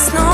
snow.